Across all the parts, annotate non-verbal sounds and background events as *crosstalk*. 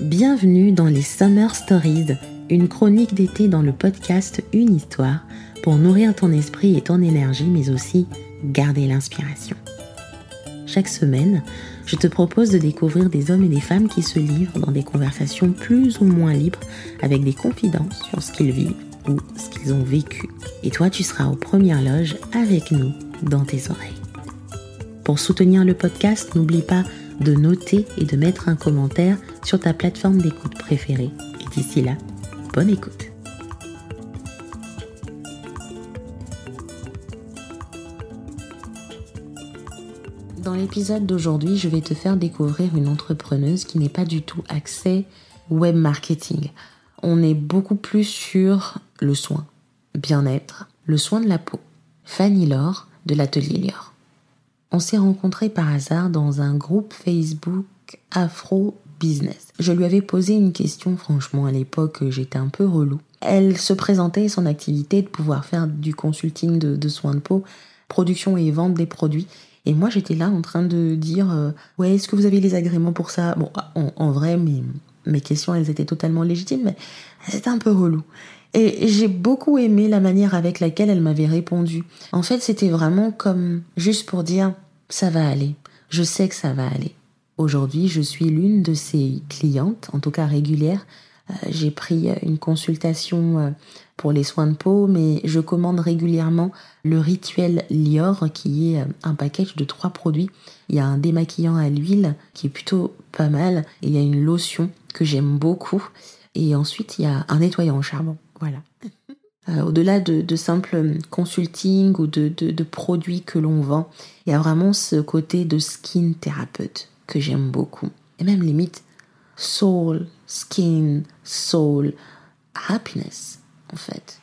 Bienvenue dans les Summer Stories, une chronique d'été dans le podcast Une histoire pour nourrir ton esprit et ton énergie, mais aussi garder l'inspiration. Chaque semaine, je te propose de découvrir des hommes et des femmes qui se livrent dans des conversations plus ou moins libres avec des confidences sur ce qu'ils vivent ou ce qu'ils ont vécu. Et toi, tu seras aux premières loges avec nous dans tes oreilles. Pour soutenir le podcast, n'oublie pas de noter et de mettre un commentaire sur ta plateforme d'écoute préférée. Et d'ici là, bonne écoute. Dans l'épisode d'aujourd'hui, je vais te faire découvrir une entrepreneuse qui n'est pas du tout axée web marketing. On est beaucoup plus sur le soin, bien-être, le soin de la peau. Fanny Laure de l'atelier Lior. On s'est rencontrés par hasard dans un groupe Facebook Afro Business. Je lui avais posé une question, franchement, à l'époque, j'étais un peu relou. Elle se présentait son activité de pouvoir faire du consulting de, soins de peau, production et vente des produits. Et moi, j'étais là en train de dire euh, Ouais, est-ce que vous avez les agréments pour ça? Bon, en, vrai, mes, mes questions, elles étaient totalement légitimes, mais c'était un peu relou. Et j'ai beaucoup aimé la manière avec laquelle elle m'avait répondu. En fait, c'était vraiment comme juste pour dire ça va aller. Je sais que ça va aller. Aujourd'hui, je suis l'une de ses clientes, en tout cas régulière. Euh, j'ai pris une consultation euh, pour les soins de peau, mais je commande régulièrement le rituel Lior, qui est euh, un package de trois produits. Il y a un démaquillant à l'huile qui est plutôt pas mal, il y a une lotion que j'aime beaucoup, et ensuite il y a un nettoyant au charbon. Voilà. Euh, au-delà de, simple consulting ou de, de produits que l'on vend, il y a vraiment ce côté de skin thérapeute que j'aime beaucoup. Et même limite soul, skin, soul, happiness en fait.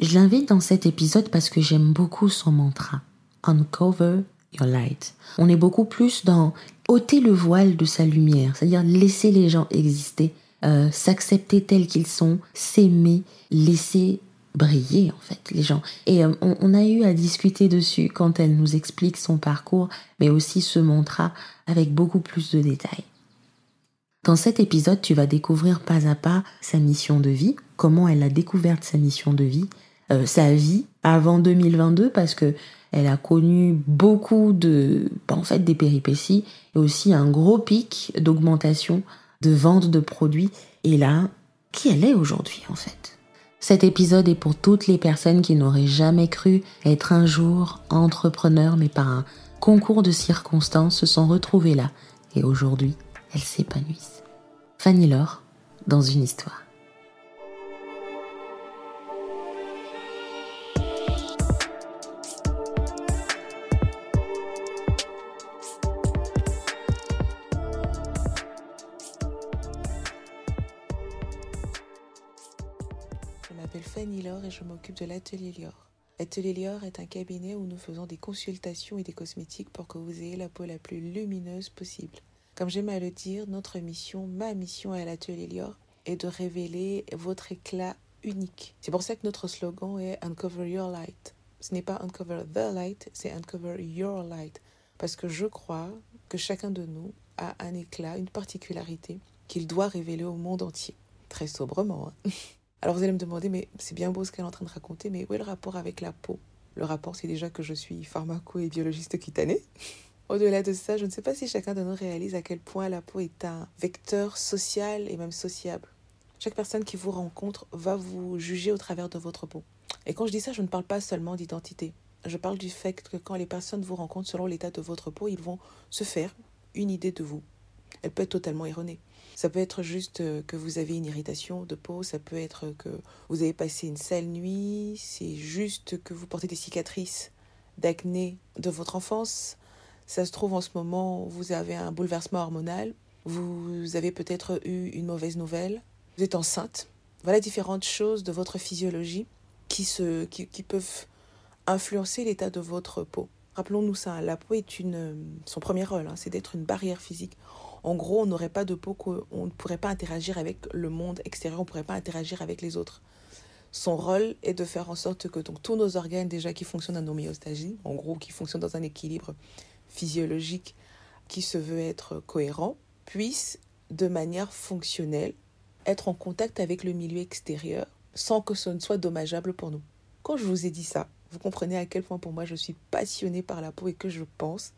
Je l'invite dans cet épisode parce que j'aime beaucoup son mantra. Uncover your light. On est beaucoup plus dans ôter le voile de sa lumière, c'est-à-dire laisser les gens exister, euh, s'accepter tels qu'ils sont, s'aimer, laisser briller en fait les gens. Et euh, on, a eu à discuter dessus quand elle nous explique son parcours, mais aussi se montra avec beaucoup plus de détails. Dans cet épisode, tu vas découvrir pas à pas sa mission de vie, comment elle a découvert sa mission de vie, euh, sa vie avant 2022, parce que elle a connu beaucoup de, bah, en fait, des péripéties et aussi un gros pic d'augmentation de vente de produits. Et là, qui elle est aujourd'hui en fait? Cet épisode est pour toutes les personnes qui n'auraient jamais cru être un jour entrepreneur, mais par un concours de circonstances se sont retrouvées là et aujourd'hui elles s'épanouissent. Fanny Laure, dans une histoire. Fanny Laure et je m'occupe de l'atelier Lior. L'atelier Lior est un cabinet où nous faisons des consultations et des cosmétiques pour que vous ayez la peau la plus lumineuse possible. Comme j'aime à le dire, notre mission, ma mission à l'atelier Lior est de révéler votre éclat unique. C'est pour ça que notre slogan est Uncover Your Light. Ce n'est pas Uncover the Light, c'est Uncover Your Light. Parce que je crois que chacun de nous a un éclat, une particularité qu'il doit révéler au monde entier. Très sobrement. Hein. *laughs* Alors vous allez me demander, mais c'est bien beau ce qu'elle est en train de raconter, mais où est le rapport avec la peau? Le rapport, c'est déjà que je suis pharmaco et biologiste cutanée. *laughs* Au-delà de ça, je ne sais pas si chacun de nous réalise à quel point la peau est un vecteur social et même sociable. Chaque personne qui vous rencontre va vous juger au travers de votre peau. Et quand je dis ça, je ne parle pas seulement d'identité. Je parle du fait que quand les personnes vous rencontrent selon l'état de votre peau, ils vont se faire une idée de vous. Elle peut être totalement erronée. Ça peut être juste euh, que vous avez une irritation de peau, ça peut être que vous avez passé une sale nuit, c'est juste que vous portez des cicatrices d'acné de votre enfance. Ça se trouve en ce moment, vous avez un bouleversement hormonal, vous avez peut-être eu une mauvaise nouvelle, vous êtes enceinte. Voilà différentes choses de votre physiologie qui, se, qui, peuvent influencer l'état de votre peau. Rappelons-nous ça, la peau est une, son premier rôle, hein, c'est d'être une barrière physique. En gros, on n'aurait pas de peau, on ne pourrait pas interagir avec le monde extérieur, on ne pourrait pas interagir avec les autres. Son rôle est de faire en sorte que donc, tous nos organes déjà qui fonctionnent en homéostasie, en gros qui fonctionnent dans un équilibre physiologique qui se veut être cohérent, puissent de manière fonctionnelle, être en contact avec le milieu extérieur sans que ce ne soit dommageable pour nous. Quand je vous ai dit ça, vous comprenez à quel point pour moi je suis passionnée par la peau et que je pense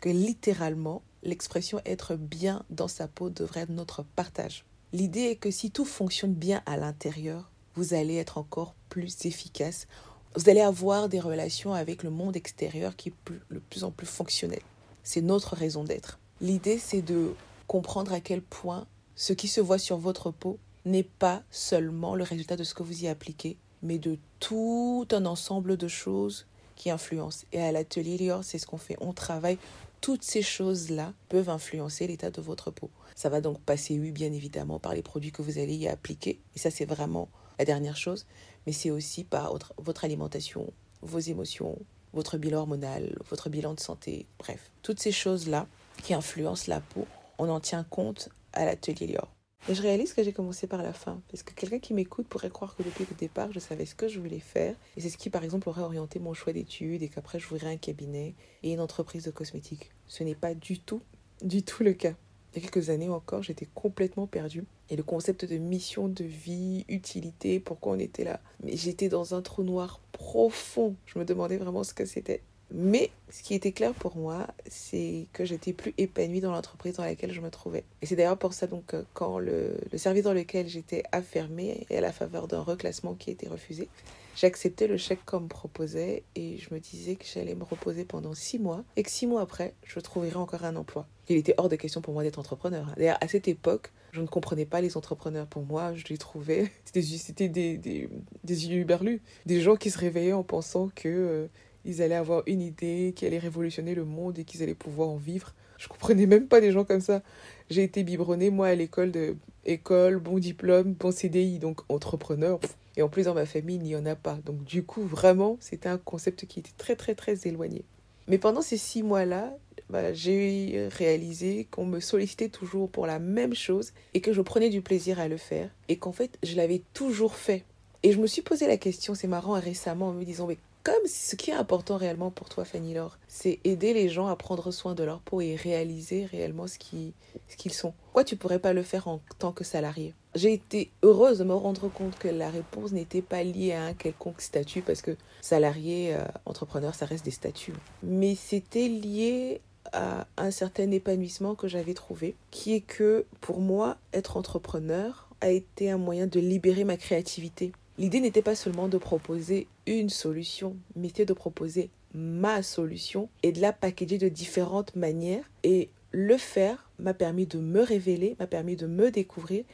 que littéralement, l'expression être bien dans sa peau devrait être notre partage. L'idée est que si tout fonctionne bien à l'intérieur, vous allez être encore plus efficace. Vous allez avoir des relations avec le monde extérieur qui est de plus en plus fonctionnel. C'est notre raison d'être. L'idée, c'est de comprendre à quel point ce qui se voit sur votre peau n'est pas seulement le résultat de ce que vous y appliquez, mais de tout un ensemble de choses qui influencent. Et à l'atelier c'est ce qu'on fait. On travaille. Toutes ces choses-là peuvent influencer l'état de votre peau. Ça va donc passer, oui, bien évidemment, par les produits que vous allez y appliquer. Et ça, c'est vraiment la dernière chose. Mais c'est aussi par votre, alimentation, vos émotions, votre bilan hormonal, votre bilan de santé. Bref, toutes ces choses-là qui influencent la peau, on en tient compte à l'atelier Lior. Et je réalise que j'ai commencé par la fin, parce que quelqu'un qui m'écoute pourrait croire que depuis le départ, je savais ce que je voulais faire, et c'est ce qui, par exemple, aurait orienté mon choix d'études, et qu'après, je voudrais un cabinet et une entreprise de cosmétiques. Ce n'est pas du tout, du tout le cas. Il y a quelques années encore, j'étais complètement perdue. Et le concept de mission de vie, utilité, pourquoi on était là. Mais j'étais dans un trou noir profond. Je me demandais vraiment ce que c'était. Mais ce qui était clair pour moi, c'est que j'étais plus épanouie dans l'entreprise dans laquelle je me trouvais. Et c'est d'ailleurs pour ça donc quand le, le service dans lequel j'étais affermée et à la faveur d'un reclassement qui était refusé, j'ai accepté le chèque qu'on me proposait et je me disais que j'allais me reposer pendant six mois et que six mois après, je trouverais encore un emploi. Il était hors de question pour moi d'être entrepreneur. D'ailleurs, à cette époque, je ne comprenais pas les entrepreneurs. Pour moi, je les trouvais, *laughs* c'était des, des, des, yeux berlus, des gens qui se réveillaient en pensant que ils allaient avoir une idée qui allait révolutionner le monde et qu'ils allaient pouvoir en vivre. Je comprenais même pas des gens comme ça. J'ai été biberonnée, moi, à l'école de école, bon diplôme, bon CDI, donc entrepreneur. Et en plus, dans ma famille, il n'y en a pas. Donc, du coup, vraiment, c'était un concept qui était très, très, très éloigné. Mais pendant ces six mois-là, bah, j'ai réalisé qu'on me sollicitait toujours pour la même chose et que je prenais du plaisir à le faire et qu'en fait, je l'avais toujours fait. Et je me suis posé la question, c'est marrant, récemment, en me disant, mais ce qui est important réellement pour toi, Fanny Laure, c'est aider les gens à prendre soin de leur peau et réaliser réellement ce qu'ils ce qu'ils sont. Pourquoi tu pourrais pas le faire en tant que salarié? J'ai été heureuse de me rendre compte que la réponse n'était pas liée à un quelconque statut, parce que salarié, euh, entrepreneur, ça reste des statuts. Mais c'était lié à un certain épanouissement que j'avais trouvé, qui est que pour moi, être entrepreneur a été un moyen de libérer ma créativité. L'idée n'était pas seulement de proposer une solution, mais c'était de proposer ma solution et de la packager de différentes manières. Et le faire m'a permis de me révéler, m'a permis de me découvrir,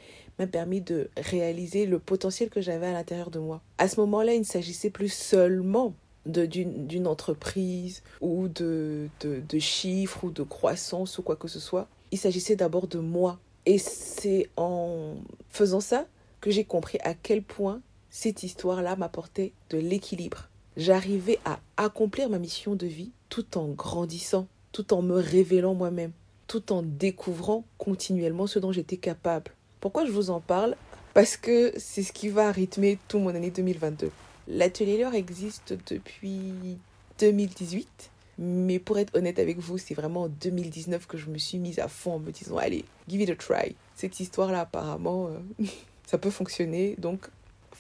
m'a permis de réaliser le potentiel que j'avais à l'intérieur de moi. À ce moment-là, il ne s'agissait plus seulement d'une entreprise ou de, de, chiffres ou de croissance ou quoi que ce soit. Il s'agissait d'abord de moi. Et c'est en faisant ça que j'ai compris à quel point cette histoire-là m'apportait de l'équilibre. J'arrivais à accomplir ma mission de vie tout en grandissant, tout en me révélant moi-même, tout en découvrant continuellement ce dont j'étais capable. Pourquoi je vous en parle? Parce que c'est ce qui va rythmer tout mon année 2022. L'atelier L'heure existe depuis 2018. Mais pour être honnête avec vous, c'est vraiment en 2019 que je me suis mise à fond en me disant, allez, give it a try. Cette histoire-là, apparemment, euh, *laughs* ça peut fonctionner. Donc,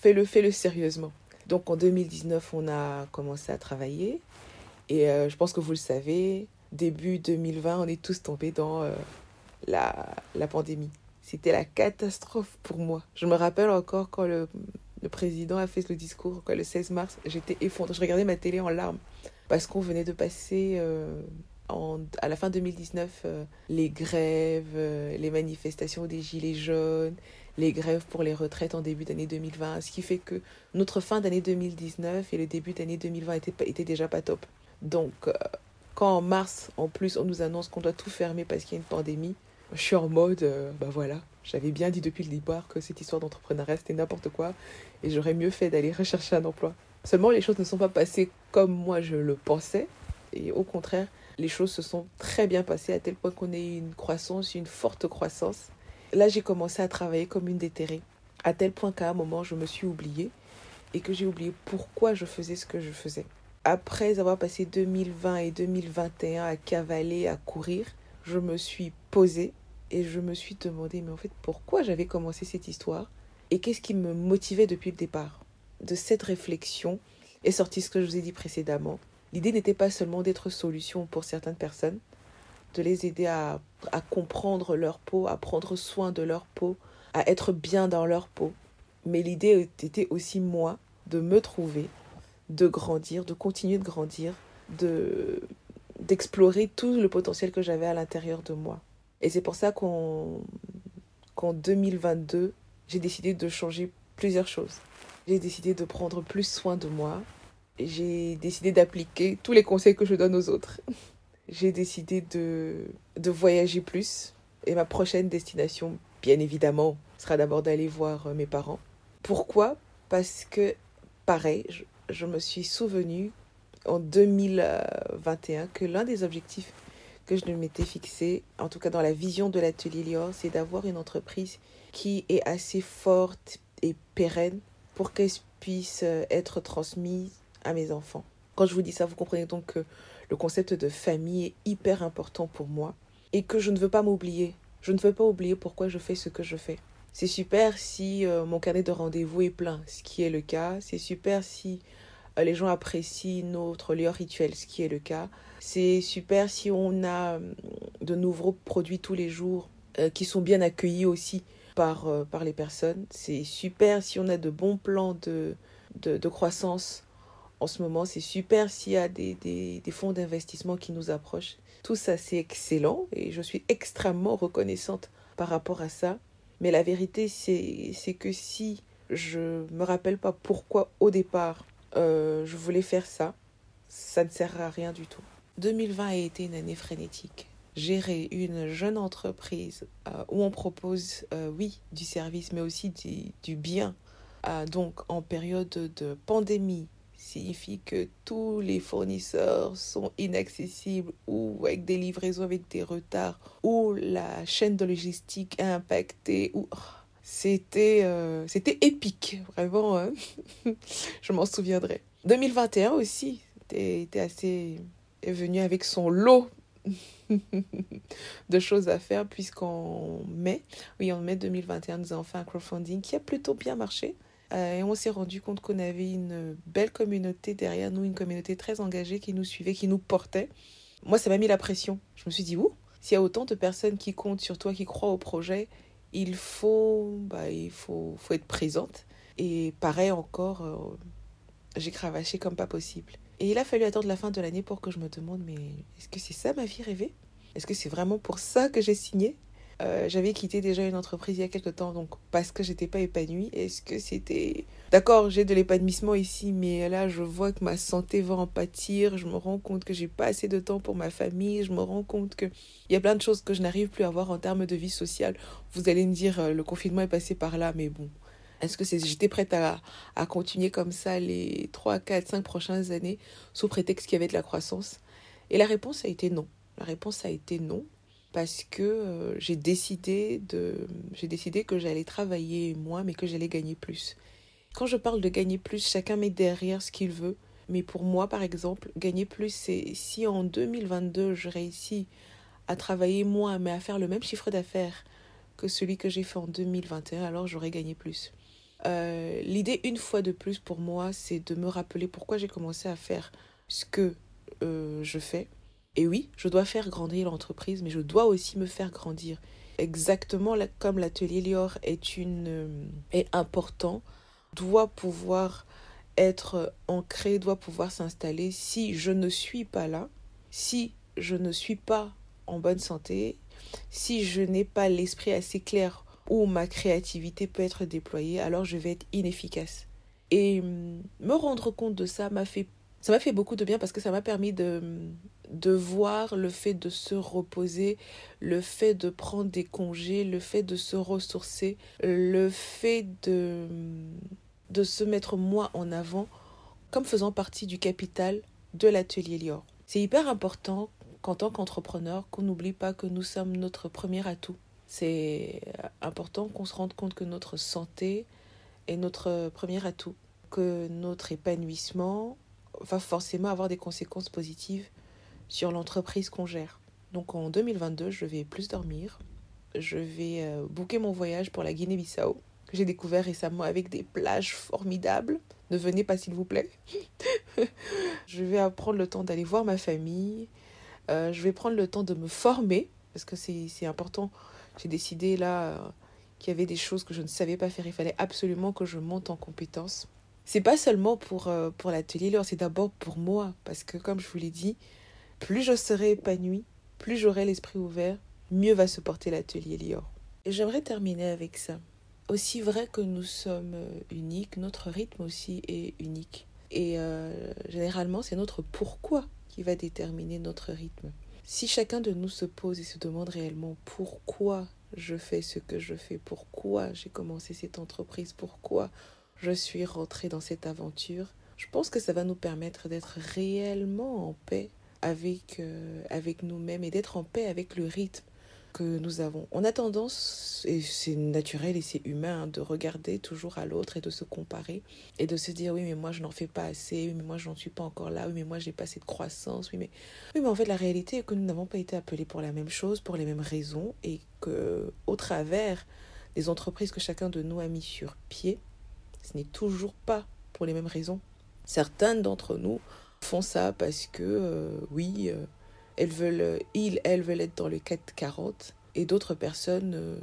fais-le, fais-le sérieusement. Donc en 2019, on a commencé à travailler. Et euh, je pense que vous le savez, début 2020, on est tous tombés dans euh, la, la pandémie. C'était la catastrophe pour moi. Je me rappelle encore quand le, président a fait le discours, le 16 mars, j'étais effondrée. Je regardais ma télé en larmes parce qu'on venait de passer euh, à la fin 2019 les grèves, les manifestations des Gilets jaunes, les grèves pour les retraites en début d'année 2020, ce qui fait que notre fin d'année 2019 et le début d'année 2020 étaient, étaient déjà pas top. Donc, euh, quand en mars, en plus, on nous annonce qu'on doit tout fermer parce qu'il y a une pandémie, je suis en mode, euh, bah voilà, j'avais bien dit depuis le départ que cette histoire d'entrepreneuriat, c'était n'importe quoi, et j'aurais mieux fait d'aller *laughs* rechercher un emploi. Seulement, les choses ne sont pas passées comme moi je le pensais, et au contraire, les choses se sont très bien passées à tel point qu'on ait une croissance, une forte croissance, Là, j'ai commencé à travailler comme une déterrée, à tel point qu'à un moment, je me suis oubliée et que j'ai oublié pourquoi je faisais ce que je faisais. Après avoir passé 2020 et 2021 à cavaler, à courir, je me suis posée Et je me suis demandé, mais en fait, pourquoi j'avais commencé cette histoire et qu'est-ce qui me motivait depuis le départ? De cette réflexion est sorti ce que je vous ai dit précédemment. L'idée n'était pas seulement d'être solution pour certaines personnes, de les aider à, comprendre leur peau, à prendre soin de leur peau, à être bien dans leur peau. Mais l'idée était aussi moi de me trouver, de grandir, de continuer de grandir, de d'explorer tout le potentiel que j'avais à l'intérieur de moi. Et c'est pour ça qu'en 2022, j'ai décidé de changer plusieurs choses. J'ai décidé de prendre plus soin de moi. J'ai décidé d'appliquer tous les conseils que je donne aux autres. *laughs* J'ai décidé de, de voyager plus. Et ma prochaine destination, bien évidemment, sera d'abord d'aller voir euh, mes parents. Pourquoi? Parce que, pareil, je, me suis souvenu en 2021 que l'un des objectifs que je m'étais fixé, en tout cas dans la vision de l'atelier Lior, c'est d'avoir une entreprise qui est assez forte et pérenne pour qu'elle puisse euh, être transmise à mes enfants. Quand je vous dis ça, vous comprenez donc que le concept de famille est hyper important pour moi et que je ne veux pas m'oublier. Je ne veux pas oublier pourquoi je fais ce que je fais. C'est super si euh, mon carnet de rendez-vous est plein, ce qui est le cas. C'est super si euh, les gens apprécient notre lieu rituel, ce qui est le cas. C'est super si on a euh, de nouveaux produits tous les jours qui sont bien accueillis aussi par, par les personnes. C'est super si on a de bons plans de, de croissance en ce moment. C'est super s'il y a des, des, fonds d'investissement qui nous approchent. Tout ça, c'est excellent et je suis extrêmement reconnaissante par rapport à ça. Mais la vérité, c'est que si je me rappelle pas pourquoi au départ euh, je voulais faire ça. Ça ne sert à rien du tout. 2020 a été une année frénétique. Gérer une jeune entreprise euh, où on propose, euh, oui, du service, mais aussi du, du bien. donc, en période de pandémie, signifie que tous les fournisseurs sont inaccessibles ou avec des livraisons avec des retards ou la chaîne de logistique est impactée ou oh, c'était euh, c'était épique, vraiment. Hein. *laughs* je m'en souviendrai. 2021 aussi était, assez est venu avec son lot *laughs* de choses à faire puisqu'en mai, oui en mai 2021 nous avons fait un crowdfunding qui a plutôt bien marché et on s'est rendu compte qu'on avait une belle communauté derrière nous, une communauté très engagée qui nous suivait, qui nous portait. Moi ça m'a mis la pression. Je me suis dit ouh, s'il y a autant de personnes qui comptent sur toi, qui croient au projet, il faut, bah, il faut, faut être présente. Et pareil encore, euh, j'ai cravaché comme pas possible. Et il a fallu attendre la fin de l'année pour que je me demande, mais est-ce que c'est ça ma vie rêvée? Est-ce que c'est vraiment pour ça que j'ai signé? Euh, j'avais quitté déjà une entreprise il y a quelques temps, donc parce que j'étais pas épanouie. Est-ce que c'était. D'accord, j'ai de l'épanouissement ici, mais là, je vois que ma santé va en pâtir. Je me rends compte que j'ai pas assez de temps pour ma famille. Je me rends compte qu'il y a plein de choses que je n'arrive plus à avoir en termes de vie sociale. Vous allez me dire, euh, le confinement est passé par là, mais bon. Est-ce que c'est, j'étais prête à, à continuer comme ça les 3, 4, 5 prochaines années sous prétexte qu'il y avait de la croissance? Et la réponse a été non. La réponse a été non parce que euh, j'ai décidé de j'ai décidé que j'allais travailler moins mais que j'allais gagner plus. Quand je parle de gagner plus, chacun met derrière ce qu'il veut, mais pour moi par exemple, gagner plus c'est si en 2022 je réussis à travailler moins mais à faire le même chiffre d'affaires que celui que j'ai fait en 2021, alors j'aurais gagné plus. Euh, L'idée une fois de plus pour moi, c'est de me rappeler pourquoi j'ai commencé à faire ce que euh, je fais et oui, je dois faire grandir l'entreprise, mais je dois aussi me faire grandir. Exactement comme l'atelier Lior est, euh, est important, doit pouvoir être ancré, doit pouvoir s'installer. Si je ne suis pas là, si je ne suis pas en bonne santé, si je n'ai pas l'esprit assez clair où ma créativité peut être déployée, alors je vais être inefficace. Et hum, me rendre compte de ça m'a fait ça m'a fait beaucoup de bien parce que ça m'a permis de, de voir le fait de se reposer, le fait de prendre des congés, le fait de se ressourcer, le fait de, de se mettre moi en avant comme faisant partie du capital de l'atelier Lior. C'est hyper important qu'en tant qu'entrepreneur, qu'on n'oublie pas que nous sommes notre premier atout. C'est important qu'on se rende compte que notre santé est notre premier atout, que notre épanouissement va forcément avoir des conséquences positives sur l'entreprise qu'on gère. Donc en 2022, je vais plus dormir, je vais euh, booker mon voyage pour la Guinée-Bissau, que j'ai découvert récemment avec des plages formidables. Ne venez pas s'il vous plaît. *laughs* je vais prendre le temps d'aller voir ma famille. Euh, je vais prendre le temps de me former, parce que c'est important. J'ai décidé là euh, qu'il y avait des choses que je ne savais pas faire. Il fallait absolument que je monte en compétences. C'est pas seulement pour, pour l'atelier c'est d'abord pour moi. Parce que comme je vous l'ai dit, plus je serai épanouie, plus j'aurai l'esprit ouvert, mieux va se porter l'atelier Lior. Et j'aimerais terminer avec ça. Aussi vrai que nous sommes euh, uniques, notre rythme aussi est unique. Et euh, généralement, c'est notre pourquoi qui va déterminer notre rythme. Si chacun de nous se pose et se demande réellement pourquoi je fais ce que je fais, pourquoi j'ai commencé cette entreprise, pourquoi je suis rentrée dans cette aventure, je pense que ça va nous permettre d'être réellement en paix avec, euh, avec nous-mêmes et d'être en paix avec le rythme que nous avons. On a tendance, et c'est naturel et c'est humain, de regarder toujours à l'autre et de se comparer et de se dire oui mais moi je n'en fais pas assez, oui mais moi je n'en suis pas encore là, oui mais moi j'ai pas assez de croissance, oui mais oui mais en fait la réalité est que nous n'avons pas été appelés pour la même chose, pour les mêmes raisons et que au travers des entreprises que chacun de nous a mis sur pied, ce n'est toujours pas pour les mêmes raisons. Certains d'entre nous font ça parce que, euh, oui, euh, elles veulent, ils, elles veulent être dans le 440 et d'autres personnes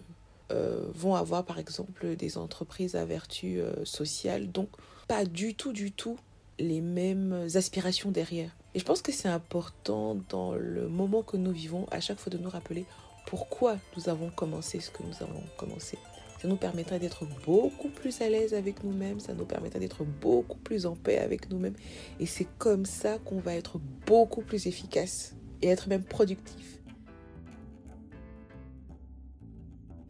euh, vont avoir, par exemple, des entreprises à vertu sociale, donc pas du tout, du tout les mêmes aspirations derrière. Et je pense que c'est important dans le moment que nous vivons, à chaque fois de nous rappeler pourquoi nous avons commencé ce que nous avons commencé. Ça nous permettra d'être beaucoup plus à l'aise avec nous-mêmes, ça nous permettra d'être beaucoup plus en paix avec nous-mêmes. Et c'est comme ça qu'on va être beaucoup plus efficace et être même productif.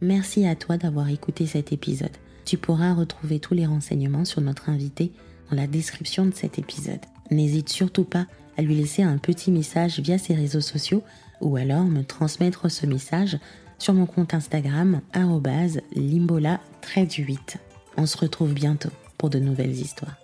Merci à toi d'avoir écouté cet épisode. Tu pourras retrouver tous les renseignements sur notre invité dans la description de cet épisode. N'hésite surtout pas à lui laisser un petit message via ses réseaux sociaux ou alors me transmettre ce message sur mon compte Instagram limbola 8. On se retrouve bientôt pour de nouvelles histoires.